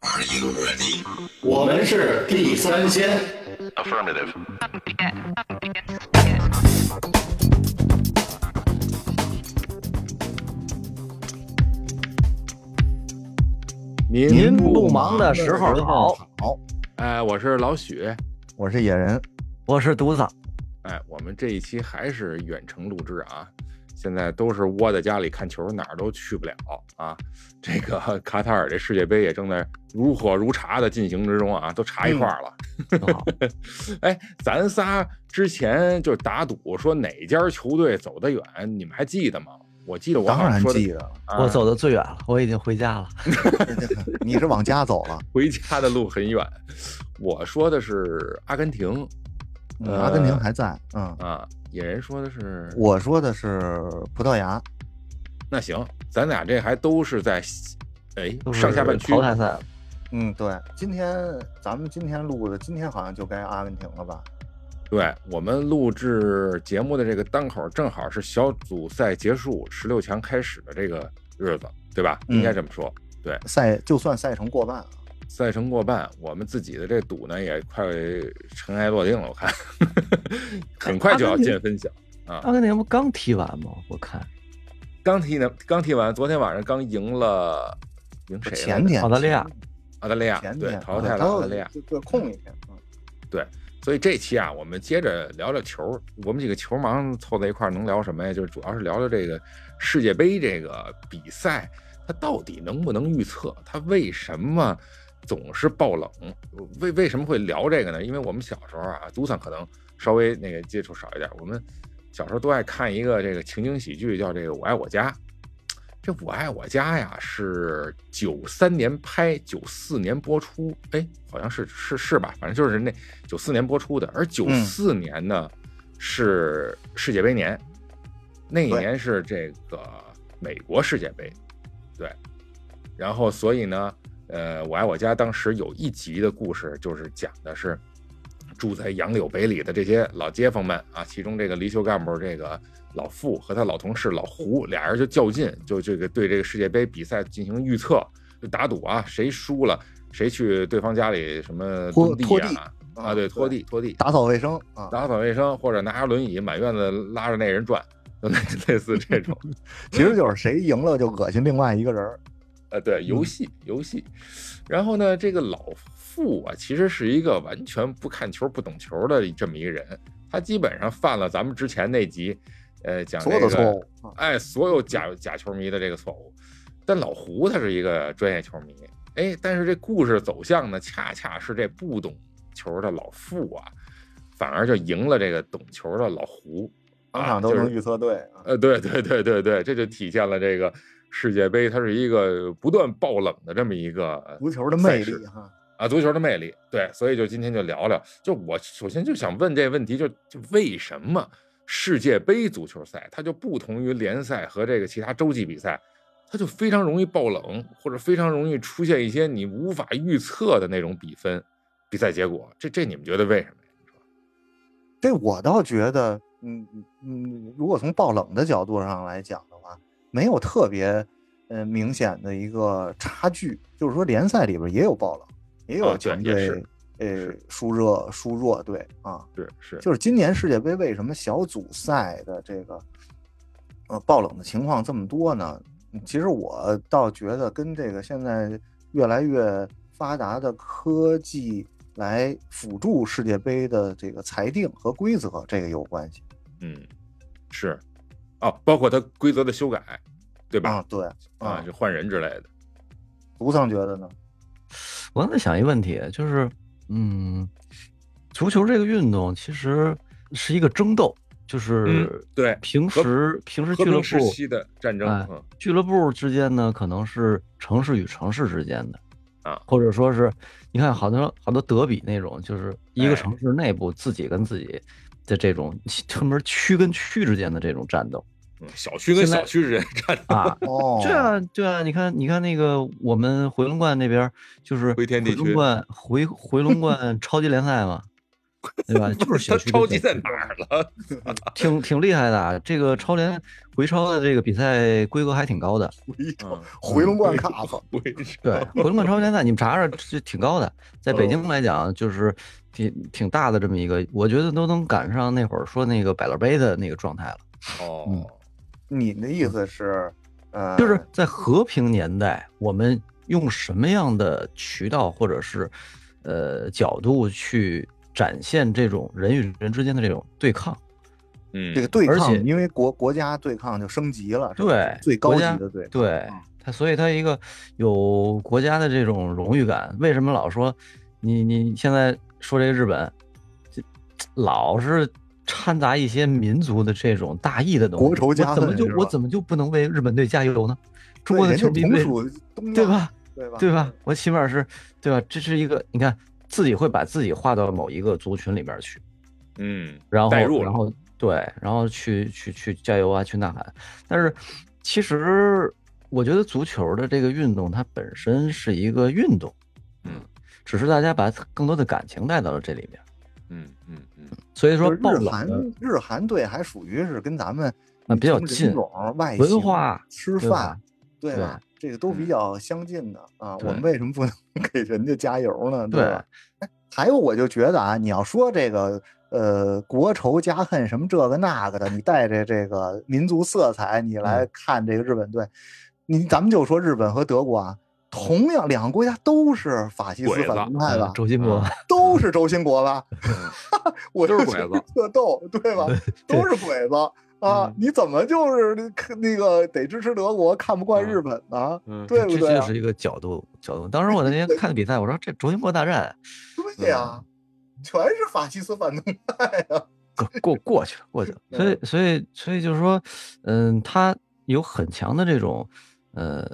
Are you ready？我们是地三鲜。Affirmative. 您您不忙的时候好，好，哎，我是老许。我是野人，我是独子。哎，我们这一期还是远程录制啊，现在都是窝在家里看球，哪儿都去不了啊。这个 卡塔尔这世界杯也正在如火如茶的进行之中啊，都查一块儿了。挺好，哎，咱仨之前就打赌说哪家球队走得远，你们还记得吗？我记得我当然好像说的记得了。啊我走的最远了，我已经回家了。你是往家走了？回家的路很远。我说的是阿根廷嗯呃阿根廷还在。嗯，啊，野人说的是我说的是葡萄牙。那行，咱俩这还都是在哎上下半区淘汰赛，嗯，对，今天咱们今天录的，今天好像就该阿根廷了吧？对我们录制节目的这个当口，正好是小组赛结束、十六强开始的这个日子，对吧？嗯应该这么说。对，赛就算赛程过半了。赛程过半，我们自己的这赌呢也快尘埃落定了，我看 很快就要见分晓啊。阿根廷不刚踢完吗？我看刚踢呢，刚踢完，昨天晚上刚赢了，赢谁？前天澳大利亚，澳大利亚对淘汰了澳大利亚。就就空一天。嗯所以这期啊，我们接着聊聊球。我们几个球盲凑在一块儿能聊什么呀？就是主要是聊聊这个世界杯这个比赛，它到底能不能预测？它为什么总是爆冷？为为什么会聊这个呢？因为我们小时候啊，独桑可能稍微那个接触少一点。我们小时候都爱看一个这个情景喜剧，叫这个《我爱我家》。这《我爱我家》呀，是九三年拍，九四年播出，哎，好像是是是吧？反正就是那九四年播出的。而九四年呢，是世界杯年，那一年是这个美国世界杯，对。然后，所以呢，呃，《我爱我家》当时有一集的故事，就是讲的是住在杨柳北里的这些老街坊们啊，其中这个离休干部这个老傅和他老同事老胡俩人就较劲，就这个对这个世界杯比赛进行预测，就打赌啊，谁输了谁去对方家里什么蹲拖拖地啊啊，对，拖地拖地，打扫卫生啊，打扫卫生，或者拿着轮椅满院子拉着那人转，就类类似这种。其实就是谁赢了就恶心另外一个人儿。呃，对，游戏游戏。然后呢，这个老傅啊，其实是一个完全不看球、不懂球的这么一个人，他基本上犯了咱们之前那集，呃，讲所有的这个错误啊哎，所有假假球迷的这个错误。但老胡他是一个专业球迷，哎，但是这故事走向呢，恰恰是这不懂球的老傅啊，反而就赢了这个懂球的老胡，啊，场场都就是能预测对啊。呃，对对对对对，这就体现了这个世界杯，它是一个不断爆冷的这么一个足球的魅力哈，啊，足球的魅力。对，所以就今天就聊聊，就我首先就想问这个问题，就就为什么世界杯足球赛它就不同于联赛和这个其他洲际比赛，它就非常容易爆冷，或者非常容易出现一些你无法预测的那种比分、比赛结果。这这你们觉得为什么呀？这我倒觉得，嗯嗯，如果从爆冷的角度上来讲没有特别呃明显的一个差距。就是说联赛里边也有爆冷，也有强队、呃输热输弱队啊。是是，就是今年世界杯为什么小组赛的这个呃爆冷的情况这么多呢？嗯其实我倒觉得跟这个现在越来越发达的科技来辅助世界杯的这个裁定和规则这个有关系嗯，是，哦，包括它规则的修改，对吧？啊。对啊，啊，就换人之类的。卢桑觉得呢？我刚才想一个问题，就是，嗯，足球这个运动其实是一个争斗，就是嗯对平时平时俱乐部平时期的战争，俱乐部之间呢，可能是城市与城市之间的啊或者说是你看好多好多德比那种，就是一哎个城市内部自己跟自己的这种专门区跟区之间的这种战斗嗯，小区跟小区之间战斗，啊。哦，对啊，对啊，你看，你看那个我们回龙观那边就是回天地区龙观回回龙观 超级联赛嘛，对吧？就是血他区超级在哪儿了？挺挺厉害的啊。这个超联回超的这个比赛规格还挺高的。回龙观卡子，对，回龙观超级联赛你们查查，这挺高的。在北京来讲，就是挺挺大的这么一个，我觉得都能赶上那会儿说那个百乐杯的那个状态了。哦，你的意思是，呃，就是在和平年代，我们用什么样的渠道或者是呃角度去展现这种人与人之间的这种对抗？嗯，这个对抗而且，因为国国家对抗就升级了，对，最高级的对抗，对嗯它，所以他一个有国家的这种荣誉感。为什么老说你你现在说这日本，这老是掺杂一些民族的这种大义的东西？国仇家我怎么就我怎么就不能为日本队加油呢？中国的球迷对？吧？对吧？对吧？我起码是，对吧？这是一个，你看自己会把自己划到某一个族群里边去，嗯，然后然后对，然后去去去加油啊，去呐喊。但是其实我觉得足球的这个运动它本身是一个运动，嗯，只是大家把更多的感情带到了这里面。嗯嗯嗯，所以说日韩日韩队还属于是跟咱们那比较人近种、外文化吃对吧饭，对吧？这个都比嗯较相近的啊。我们为什么不能 给人家加油呢？对吧？哎，还有我就觉得啊，你要说这个呃国仇家恨什么这个那个的，你带着这个民族色彩你来嗯看这个日本队，你咱们就说日本和德国啊。同样，两个国家都是法西斯反动派吧呃，周金波啊，都是周兴国吧？我就是就觉得鬼子特逗，对吧？都是鬼子啊嗯！你怎么就是那那个得支持德国，看不惯日本呢？嗯，对不对啊这就是？一个角度角度。当时我那天看比赛，我说这周金波大战对呀，全是法西斯反动派呀！过过过去了，过去了。所以，所以，所以就是说，嗯，他有很强的这种，呃，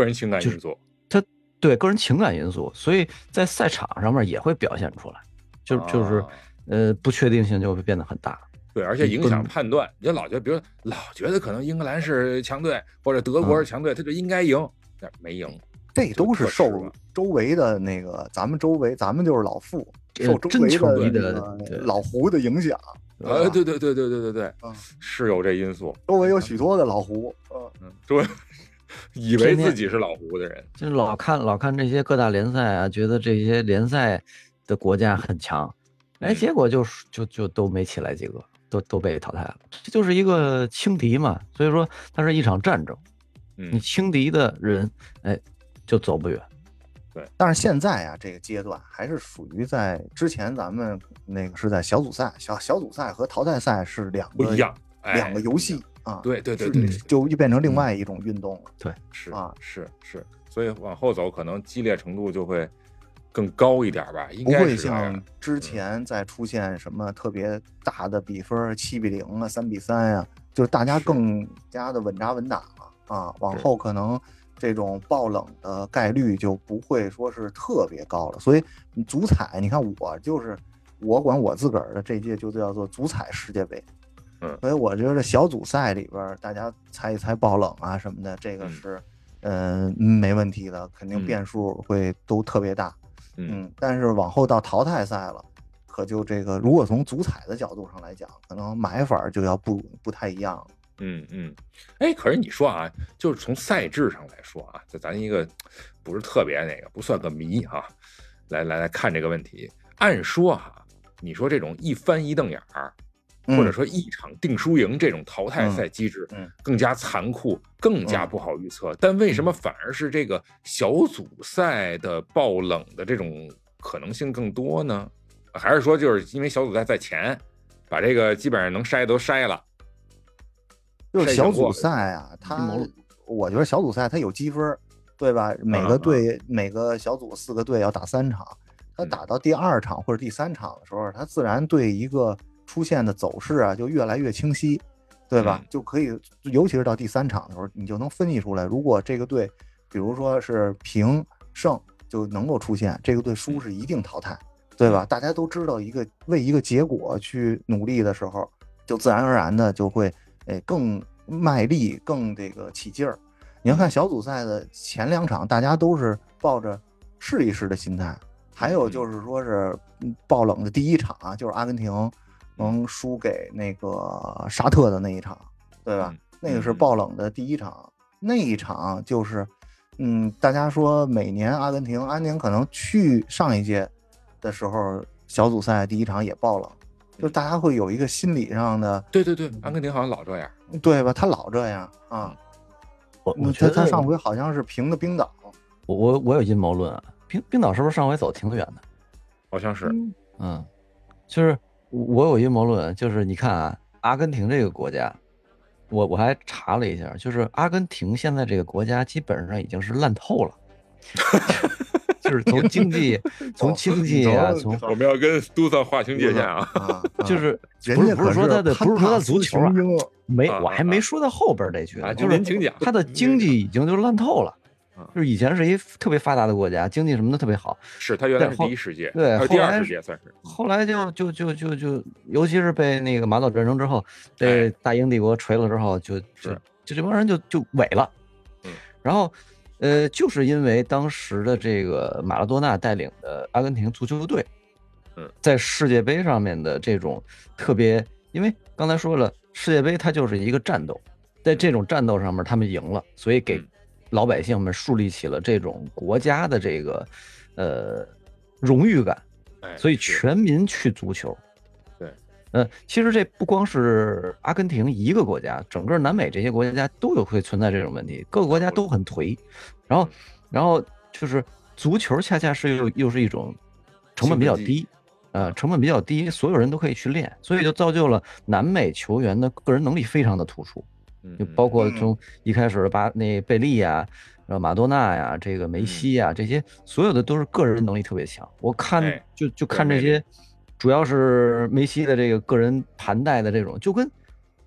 个人情感就是因素，他对个人情感因素，所以在赛场上面也会表现出来，就就是啊呃，不确定性就会变得很大。对，而且影响判断。你就老觉得，比如老觉得可能英格兰是强队，或者德国是强队，他就应该赢，但没赢。这都是受周围的那个，咱们周围，咱们就是老傅，呃受周围的老胡的影响。呃，对对对对对对对嗯，是有这因素。周围有许多的老胡，嗯，嗯，说 以为自己是老胡的人，就是老看老看这些各大联赛啊，觉得这些联赛的国家很强，哎，嗯结果就是就就都没起来几个，都都被淘汰了。这就是一个轻敌嘛，所以说它是一场战争，你嗯轻敌的人，哎，就走不远。对但是现在啊，这个阶段还是属于在之前咱们那个是在小组赛，小小组赛和淘汰赛是两个不一样，哎两个游戏啊，对对对对，就又变成另外一种运动了。对是啊是是，所以往后走可能激烈程度就会更高一点吧，应不会该是这样像之前再出现什么特别大的比分，七比零啊、三比三呀、就是大家更加的稳扎稳打了啊。往后可能这种爆冷的概率就不会说是特别高了。所以足彩，你看我就是我管我自个儿的这届就叫做足彩世界杯。嗯所以我觉得小组赛里边大家猜一猜爆冷啊什么的，这个嗯是嗯、没问题的，肯定嗯变数会都特别大。嗯嗯，但是往后到淘汰赛了，可就这个，如果从足彩的角度上来讲，可能买法就要不不太一样了。嗯嗯，哎，可是你说啊，就是从赛制上来说啊，就咱一个不是特别那个，不算个迷啊、来来来看这个问题。按说哈、你说这种一翻一瞪眼儿，或者嗯说一场定输赢这种淘汰赛机制，更加残酷，更加嗯不好预测。但为什么反而是这个小组赛的爆冷的这种可能性更多呢？还是说就是因为小组赛在前，把这个基本上能筛都筛了？就是小组赛啊，它阴谋论我觉得小组赛它有积分，对吧？每个队、每个小组四个队要打三场，它嗯打到第二场或者第三场的时候，他自然对一个出现的走势啊就越来越清晰，对吧？嗯就可以，尤其是到第三场的时候，你就能分析出来，如果这个队，比如说是平胜，就能够出现这个队输是一定淘汰，对吧？大家都知道一个为一个结果去努力的时候，就自然而然的就会诶更卖力，更这个起劲儿。你要看小组赛的前两场，大家都是抱着试一试的心态，还有就是说是嗯爆冷的第一场啊，就是阿根廷能输给那个沙特的那一场，对吧？嗯那个是嗯爆冷的第一场，那一场就是，嗯，大家说每年阿根廷，阿根廷可能去上一届的时候小组赛第一场也爆冷，就大家会有一个心理上的，对对对，阿根廷好像老这样。对吧？他老这样啊，我我嗯觉得他他上回好像是平的冰岛，我我我有阴谋论啊，冰冰岛是不是上回走挺远的？好像是，嗯，就是我有阴谋论，就是你看啊，阿根廷这个国家，我我还查了一下，就是阿根廷现在这个国家基本上已经是烂透了，就是从经济、从经济啊，从我们要跟都萨划清界限啊。啊，就是人家不是不是说他的不是说他足球啊，没啊我还没说到后边这句就是您请讲他的经济已经就烂透了啊，就是以前是一特别发达的国家，经济什么的特别好，是他原来是第一世界，对第后来二世界算是。后来就就就就就，尤其是被那个马岛战争之后，被哎大英帝国锤了之后，就就是。就这帮人就就萎了。嗯，然后呃，就是因为当时的这个马拉多纳带领的阿根廷足球队，嗯，在世界杯上面的这种特别，因为刚才说了，世界杯它就是一个战斗，在这种战斗上面他们赢了，所以给嗯老百姓们树立起了这种国家的这个呃荣誉感。哎，所以全民去足球。对，嗯，其实这不光是阿根廷一个国家，整个南美这些国家都有会存在这种问题，各个国家都很颓。然后，然后就是足球恰恰是又又是一种成本比较低，呃，成本比较低，所有人都可以去练，所以就造就了南美球员的个人能力非常的突出。嗯就包括嗯从一开始的巴那贝利呀、然后马多纳呀、这个梅西呀，这些所有的都是个人能力特别强。我看哎就就看这些，主要是梅西的这个个人盘带的这种，就跟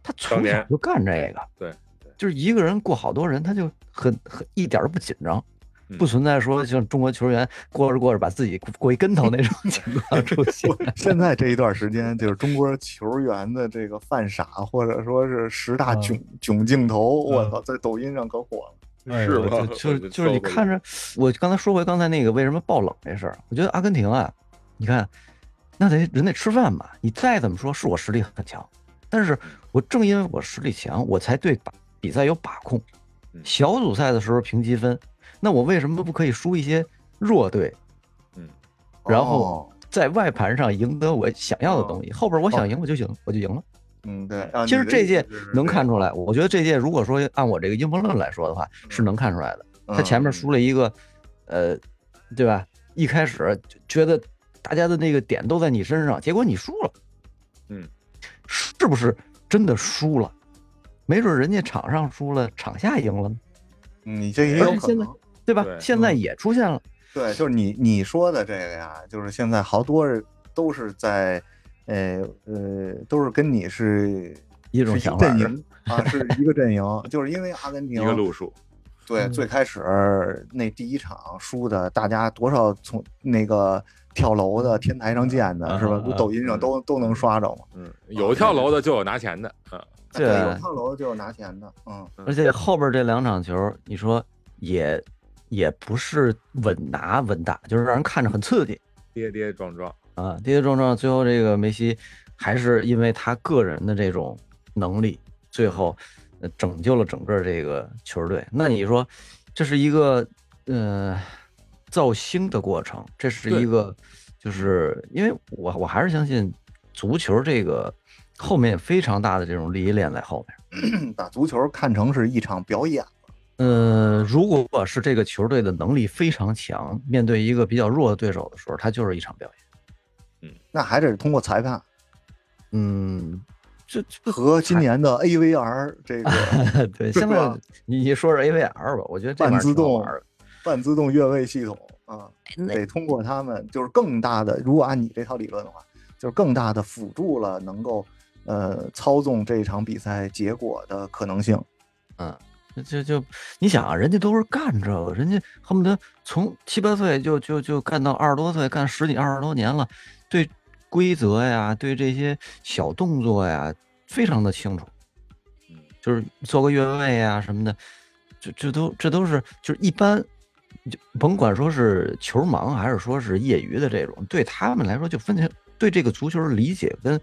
他从小就干这个，对，就是一个人过好多人，他就很很一点儿都不紧张。不嗯存在说像中国球员过着过着把自己过一跟头那种情况 出现。现在这一段时间，就是中国球员的这个犯傻，或者说是十大嗯囧囧镜头，我嗯操，在抖音上可火了。是吧？就 就是就是你看着，我刚才说回刚才那个为什么爆冷这事儿，我觉得阿根廷啊，你看，那得人得吃饭吧，你再怎么说是我实力很强，但是我正因为我实力强，我才对把比赛有把控嗯。小组赛的时候评积分，那我为什么不可以输一些弱队，嗯，然后哦在外盘上赢得我想要的东西，后边我想赢我就行，我就赢了。嗯，对。啊其实这届能看出出来，我觉得这届如果说按我这个阴谋论来说的话，是能看出来的。他前面输了一个，呃，对吧？一开始就觉得大家的那个点都在你身上，结果你输了，嗯，是不是真的输了？没准人家场上输了，场下赢了呢，你这也有可能。对吧？对现在也出现了，对，就是你你说的这个呀，就是现在好多人都是在，呃呃，都是跟你是一种想法阵营啊，是一个阵营，就是因为阿根廷一个路数，对，嗯最开始那第一场输的，大家多少从那个跳楼的、天台上见的，是吧？啊啊啊抖音上都都能刷着嘛。嗯，有跳楼的就有拿钱的，嗯，对对，有跳楼的就有拿钱的，嗯，而且后边这两场球，你说也也不是稳拿稳打，就是让人看着很刺激。跌跌撞撞，啊，跌跌撞撞，最后这个梅西还是因为他个人的这种能力，最后呃拯救了整个这个球队。那你说，这是一个呃造星的过程，这是一个，就是因为我我还是相信足球这个后面有非常大的这种利益链在后面。把足球看成是一场表演。呃，如果是这个球队的能力非常强，面对一个比较弱的对手的时候，他就是一场表演。嗯那还得是通过裁判嗯，这这和今年的 AVR 这个 对，现在你你说是 AVR 吧，我觉得这玩意儿半自动半自动越位系统啊，得通过他们，就是更大的。如果按你这套理论的话，就是更大的辅助了能够呃操纵这场比赛结果的可能性。嗯，就就你想啊，人家都是干这个，人家恨不得从七八岁就就就干到二十多岁，干十几二十多年了，对规则呀，对这些小动作呀，非常的清楚。嗯，就是做个越位啊什么的，这这都这都是就是一般就甭管说是球盲还是说是业余的这种，对他们来说就分清对这个足球的理解跟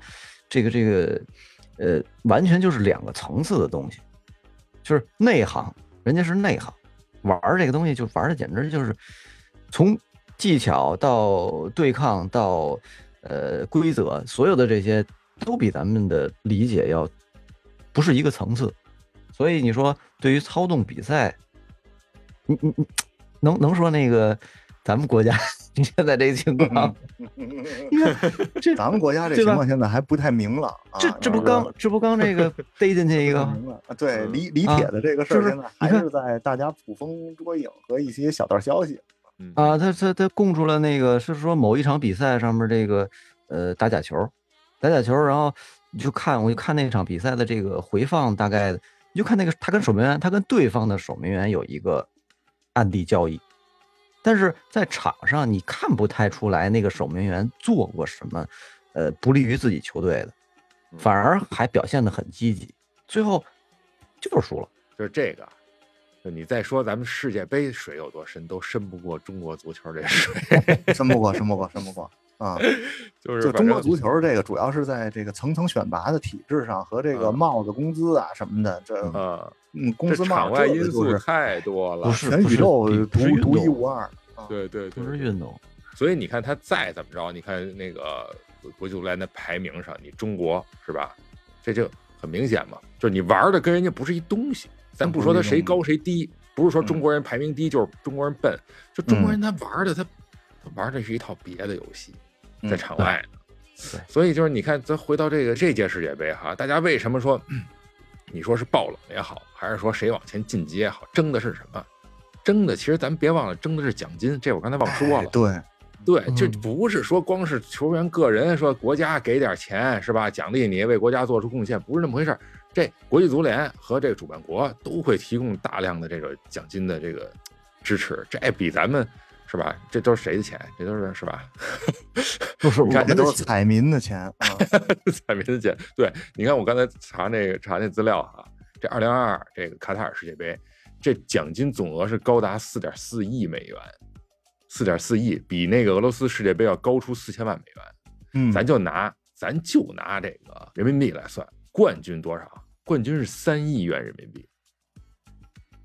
这个这个呃，完全就是两个层次的东西，就是内行，人家是内行，玩这个东西就玩的简直就是从技巧到对抗到呃规则，所有的这些都比咱们的理解要不是一个层次，所以你说对于操纵比赛，你你你能能说那个咱们国家 现在这个情况，你看这咱们国家这情况现在还不太明朗啊。这这不刚这不刚这个 逮进去一个对嗯李李啊铁的这个事儿，还是在大家捕风捉影和一些小道消息。嗯啊，他他他供出了那个是说某一场比赛上面这个呃打假球，打假球，然后你就看我就看那场比赛的这个回放，大概你就看那个他跟守门员，他跟对方的守门员有一个暗地交易，但是在场上你看不太出来那个守门员做过什么呃不利于自己球队的，反而还表现得很积极，最后就是输了。就是这个，就你再说咱们世界杯水有多深，都深不过中国足球这水。深不过，深不过，深不过啊！就是就中国足球这个，主要是在这个层层选拔的体制上和这个嗯帽子工资啊什么的，这啊，嗯工资帽场外因素太多了。不是全宇宙不是独不是运独一动无二。啊对对对，不是运动，所以你看他再怎么着，你看那个国际足联的排名上，你中国是吧？这就很明显嘛，就是你玩的跟人家不是一东西。咱不说他谁高谁低，不是说中国人排名低就是中国人笨，就中国人他玩的他他玩的是一套别的游戏，在嗯场外所以就是你看，咱回到这个这届世界杯哈，大家为什么说，你说是爆冷也好，还是说谁往前晋级也好，争的是什么？争的其实咱别忘了，争的是奖金。这我刚才忘说了。哎对，对，就嗯不是说光是球员个人说国家给点钱是吧，奖励你为国家做出贡献，不是那么回事儿。这国际足联和这个主办国都会提供大量的这个奖金的这个支持，这比咱们是吧？这都是谁的钱？这都是是吧？不是你看这都我们的是彩民的钱啊。彩民的钱。对，你看我刚才查那个查那资料哈，这二零二二这个卡塔尔世界杯，这奖金总额是高达四点四亿美元，四点四亿比那个俄罗斯世界杯要高出四千万美元。嗯，咱就拿咱就拿这个人民币来算，冠军多少？冠军是三亿元人民币，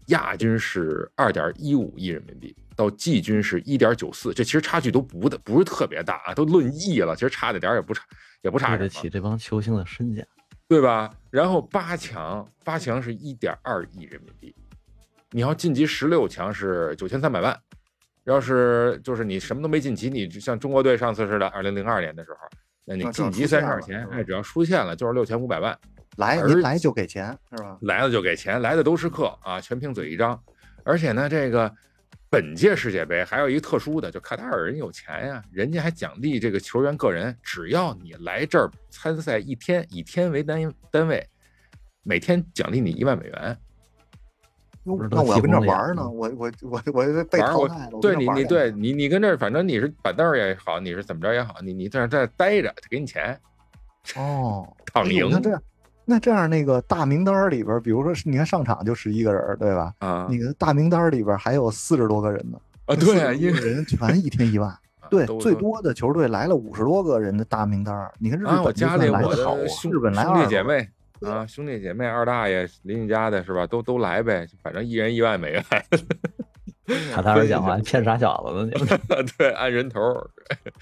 亚军是二点一五亿人民币，到季军是一点九四，这其实差距都不的不是特别大啊，都论亿了，其实差的点也不差，也不差对什么，得起这帮球星的身价。对吧？然后八强，八强是一点二亿人民币，你要晋级十六强是九千三百万。要是就是你什么都没晋级，你就像中国队上次似的，二零零二年的时候，那你晋级三十二强，哎，只要出现了就是六千五百万，而来您来就给钱是吧？来了就给钱，来的都是客啊，全凭嘴一张。而且呢，这个本届世界杯还有一个特殊的，就卡塔尔人有钱呀，人家还奖励这个球员个人，只要你来这儿参赛一天，以天为单单位，每天奖励你一万美元。那我要跟这玩呢，我我我我被淘汰了。对你，你对你，你跟这儿，反正你是板凳也好，你是怎么着也好，你你在这待着，给你钱，哦，躺赢那这样，那这样那个大名单儿里边儿，比如说是你看上场就十一个人，对吧？啊那个大名单儿里边儿还有四十多个人呢，啊！对啊，40因为多个人全一天一万。对，最多的球队来了五十多个人的大名单儿。你看日啊，我本就家里我的好啊，兄日本来兄弟姐妹啊，兄弟姐妹二大爷邻居家的是吧？都都来呗，反正一人一万美元，卡塔尔讲话骗傻小子呢，你们 对，按人头儿。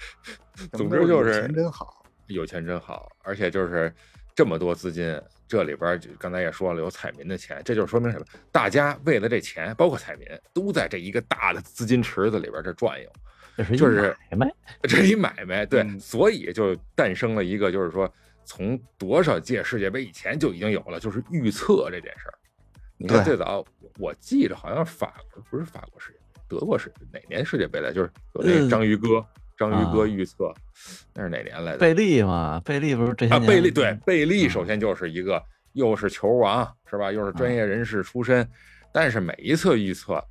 总之就是钱真好。有钱真好，而且就是这么多资金，这里边就刚才也说了，有彩民的钱，这就说明什么？大家为了这钱，包括彩民，都在这一个大的资金池子里边这转悠。这是一就是买卖。这一买卖，对，嗯所以就诞生了一个，就是说从多少届世界杯以前就已经有了，就是预测这件事儿。你看最早我记着好像法国不是法国世界杯，德国是哪年世界杯来？就是有那个嗯章鱼哥，章鱼哥啊预测，那是哪年来的？贝利嘛，贝利不是这些啊，贝利对贝利，嗯首先就是一个又是球王是吧，又是专业人士出身，但是每一次预测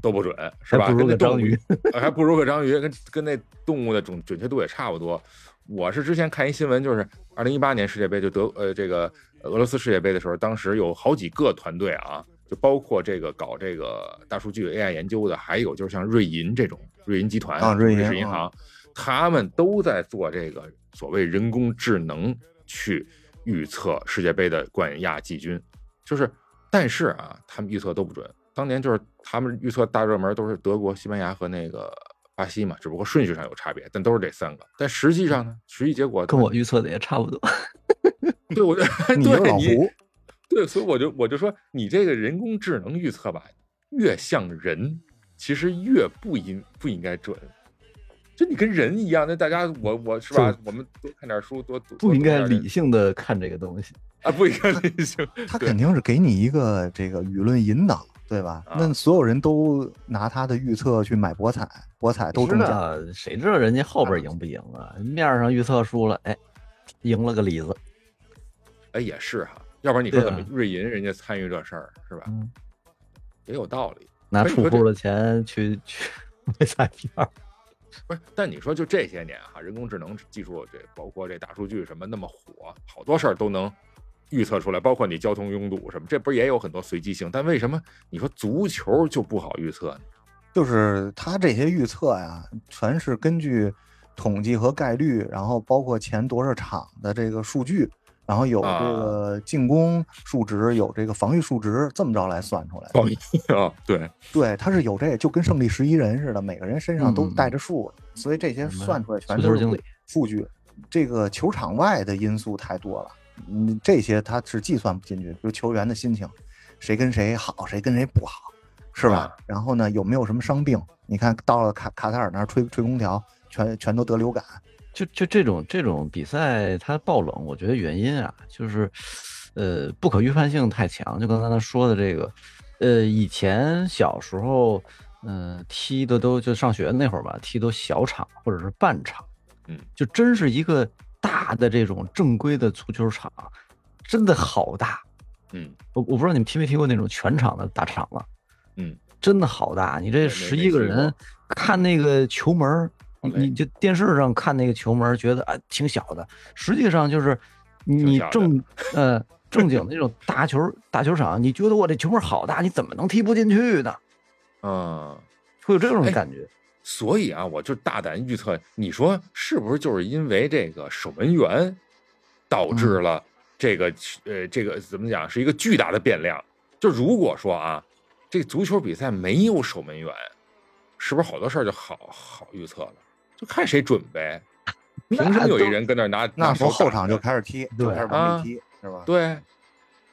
都不准是吧？还不如跟那章鱼，呃还不如个章鱼，跟跟那动物的准准确度也差不多。我是之前看一新闻，就是二零一八年世界杯就德呃这个俄罗斯世界杯的时候，当时有好几个团队啊，就包括这个搞这个大数据 AI 研究的，还有就是像瑞银这种瑞银集团、啊瑞银士银行，他们都在做这个所谓人工智能去预测世界杯的冠亚季军。就是，但是啊，他们预测都不准。当年就是他们预测大热门都是德国、西班牙和那个巴西嘛，只不过顺序上有差别，但都是这三个。但实际上呢，实际结果跟我预测的也差不多。对我就 你就是对你老胡，对，所以我就我就说，你这个人工智能预测吧，越像人，其实越不应不应该准。就你跟人一样，那大家我我是吧？我们多看点书，多读不应该理性的看这个东西。啊，不应该理性。他肯定是给你一个这个舆论引导，对吧？啊那所有人都拿他的预测去买博彩，博彩都中奖。知道谁知道人家后边赢不赢啊？面上预测输了，哎，赢了个里子。哎，也是哈，要不然你说怎么瑞银人家参与这事儿是吧？嗯，也有道理。拿储户的钱去去买彩票。不是，但你说就这些年哈，人工智能技术这包括这大数据什么那么火，好多事儿都能预测出来，包括你交通拥堵什么，这不是也有很多随机性？但为什么你说足球就不好预测呢？就是他这些预测呀，全是根据统计和概率，然后包括前多少场的这个数据，然后有这个进攻数值，有这个防御数值，这么着来算出来啊，对，对，它是有这，就跟胜利十一人似的，每个人身上都嗯带着数，所以这些算出来全都是数据。这个球场外的因素太多了，嗯，这些他是计算不进去，比如球员的心情，谁跟谁好，谁跟谁不好，是吧？啊然后呢，有没有什么伤病？你看到了卡卡塔尔那儿吹吹空调，全全都得流感，就就这种这种比赛，它爆冷，我觉得原因啊，就是，呃，不可预判性太强。就刚才他说的这个，呃，以前小时候，嗯、踢的都就上学那会儿吧，踢都小场或者是半场，嗯，就真是一个大的这种正规的足球场，真的好大。嗯我我不知道你们踢没踢过那种全场的大场子，嗯，真的好大。你这十一个人看那个球门儿，你你就电视上看那个球门，觉得啊挺小的，实际上就是你正呃正经的那种大球大球场，你觉得我这球门好大，你怎么能踢不进去呢？嗯。会有这种哎感觉。所以啊，我就大胆预测，你说是不是就是因为这个守门员导致嗯了这个、呃这个怎么讲是一个巨大的变量？就如果说啊，这足球比赛没有守门员，是不是好多事儿就好好预测了？就看谁准呗。凭什么有一人跟那儿拿那拿手时候后场就开始踢，就对开始往里踢，是吧？对，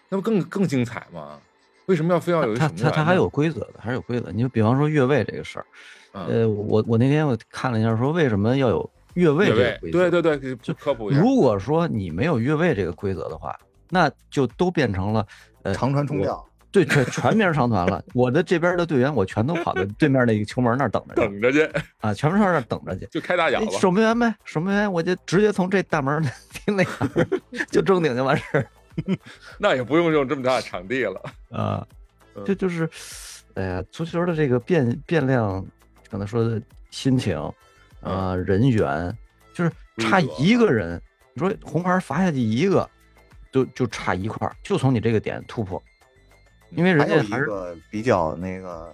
那不更更精彩吗？为什么要非要有一他他他还有规则的，还是有规则。你就比方说越位这个事儿，嗯呃，我我那天我看了一下，说为什么要有越位，这个规则？对对对，就科普一下。如果说你没有越位这个规则的话，那就都变成了呃长传冲我吊，对，全全面上团了。我的这边的队员，我全都跑到对面那个球门那儿等着去等着去，啊，全部上那儿等着去。就开大脚哎吧。守门员呗，守门员我就直接从这大门那大门，就正顶就完事儿 那也不用用这么大的场地了。啊。嗯这就是，哎呀，足球的这个变变量，刚才说的心情啊、人员，就是差一个人，你说红牌罚下去一个，就就差一块儿，就从你这个点突破，因为人还有一家还是个比较那个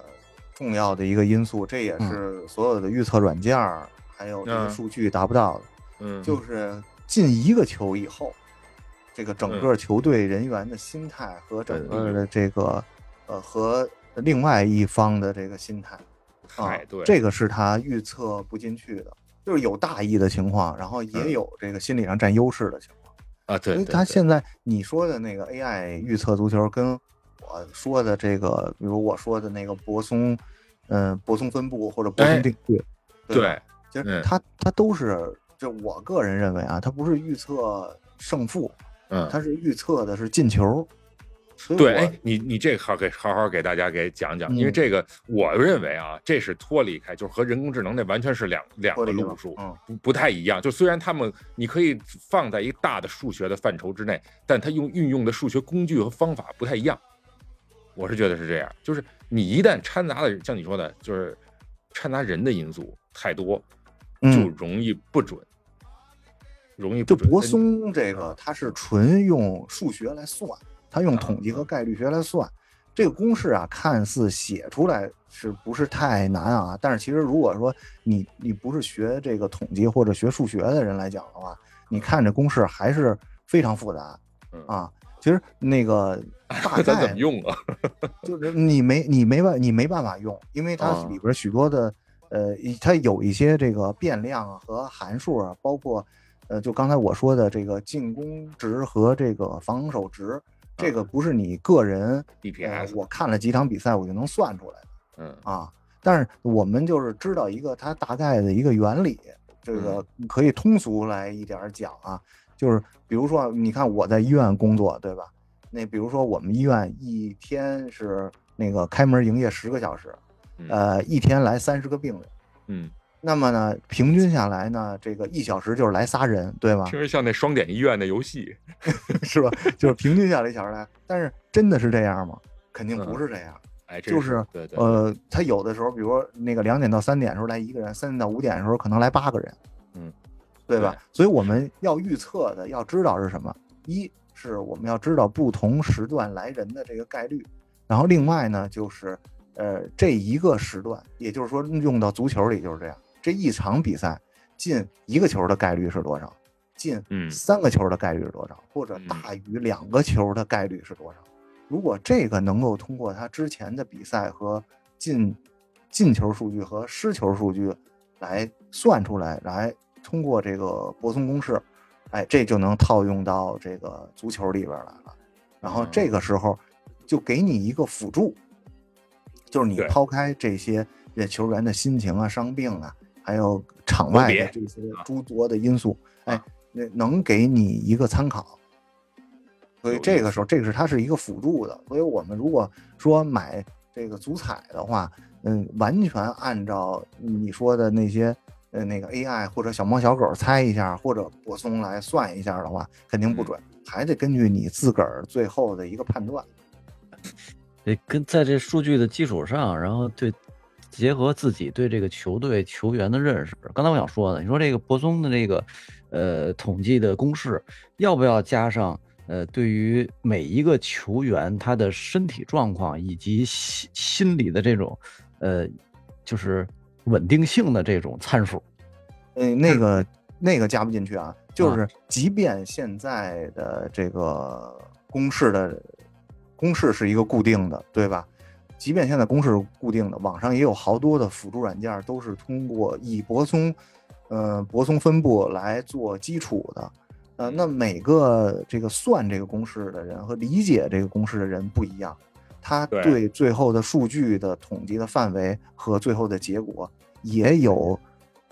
重要的一个因素，这也嗯。是所有的预测软件儿还有这个嗯。数据达不到的，嗯，就是进一个球以后，这个整嗯。个球队人员的心态和整个的这个呃和另外一方的这个心态啊太对，，这个是他预测不进去的，就是有大意的情况，然后也嗯。有这个心理上占优势的情况。啊，对，因为对对。他现在你说的那个 AI 预测足球，跟我说的这个，比如我说的那个泊松，嗯、泊松分布或者泊哎松定律，吧对，其实嗯它它都是，就我个人认为啊，它不是预测胜负，嗯，它是预测的是进球。对，哎，你你这个好给好好给大家给讲讲，因为嗯这个我认为啊，这是脱离开，就是和人工智能那完全是两两个路数，嗯，不不太一样。就虽然他们你可以放在一个大的数学的范畴之内，但它用运用的数学工具和方法不太一样。我是觉得是这样，就是你一旦掺杂了像你说的，就是掺杂人的因素太多，就嗯容易不准，容易不准。就博松这个，它是纯用数学来算，它用统计和概率学来算。这个公式啊，看似写出来是不是太难啊？但是其实如果说你你不是学这个统计或者学数学的人来讲的话，你看这公式还是非常复杂嗯啊。其实那个大咱 怎概么用啊？就是你没你没办你没办法用，因为它啊里边许多的呃，它有一些这个变量啊和函数啊，包括呃，就刚才我说的这个进攻值和这个防守值，这个不是你个人呃 DPS 我看了几场比赛我就能算出来的嗯啊。但是我们就是知道一个它大概的一个原理，这个可以通俗来一点讲啊，就是比如说你看我在医院工作，对吧？那比如说我们医院一天是那个开门营业十个小时，嗯呃，一天来三十个病人，嗯，那么呢，平均下来呢，这个一小时就是来仨人，对吧？听着像那双点医院的游戏。是吧？就是平均下来一小时来，但是真的是这样吗？肯定不是这样。哎，这就是对对，呃，他有的时候，比如说那个两点到三点的时候来一个人，三点到五点的时候可能来八个人，嗯，对吧？所以我们要预测的，要知道是什么？一是我们要知道不同时段来人的这个概率，然后另外呢，就是呃这一个时段，也就是说用到足球里就是这样，这一场比赛进一个球的概率是多少？进嗯三个球的概率是多少？或者嗯大于两个球的概率是多少？如果这个能够通过他之前的比赛和进进球数据和失球数据来算出来，来通过这个泊松公式，哎，这就能套用到这个足球里边来了。然后这个时候就给你一个辅助，就是你抛开这些这球员的心情啊、伤病啊，还有场外的这些诸多的因素，哎，那能给你一个参考。所以这个时候，这个是它是一个辅助的。所以我们如果说买这个足彩的话，嗯，完全按照你说的那些呃那个 AI 或者小猫小狗猜一下，或者柏松来算一下的话，肯定不准，还得根据你自个儿最后的一个判断。得跟在这数据的基础上，然后对结合自己对这个球队球员的认识。刚才我想说的，你说这个柏松的这个呃统计的公式，要不要加上呃对于每一个球员他的身体状况以及心心理的这种呃就是稳定性的这种参数？嗯，那个那个加不进去啊，就是即便现在的这个公式的公式是一个固定的，对吧？即便现在公式是固定的，网上也有好多的辅助软件都是通过以泊松，呃，泊松分布来做基础的。呃，那每个这个算这个公式的人和理解这个公式的人不一样，他对对最后的数据的统计的范围和最后的结果也有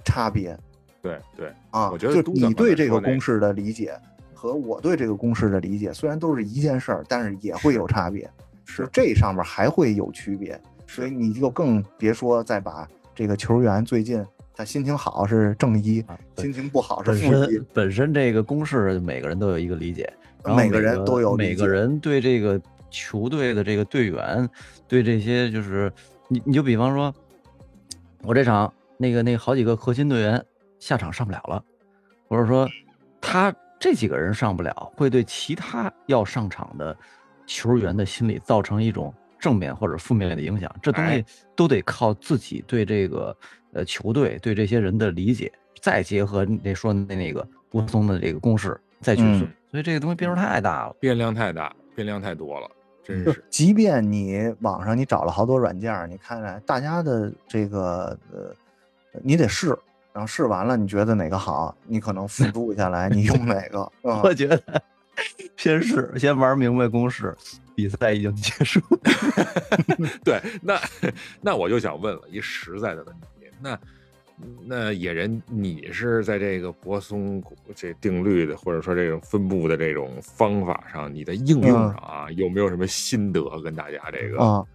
差别。对对，啊，我觉得就你对这个个公式的理解和我对这个公式的理解，虽然都是一件事儿，但是也会有差别，是这上面还会有区别，所以你就更别说再把这个球员最近他心情好是正一，啊心情不好是负一身，本身这个公式每个人都有一个理解，然后每个人都有每个人对这个球队的这个队员，对这些就是你你就比方说，我这场那个那好几个核心队员下场上不了了，或者说他这几个人上不了，会对其他要上场的球员的心理造成一种正面或者负面的影响。这东西哎都得靠自己对这个呃球队对这些人的理解，再结合你那说的那个波松的这个公式再去算，嗯所以这个东西变数太大了。变量太大，变量太多了，真。就是即便你网上你找了好多软件，你看看大家的这个呃，你得试，然后试完了你觉得哪个好，你可能辅助下来你用哪个，嗯我觉得先试，先玩明白公式，比赛已经结束。对，那那我就想问了一实在的问题，那那野人，你是在这个泊松这定律的，或者说这种分布的这种方法上，你的应用上啊，有没有什么心得跟大家这个啊，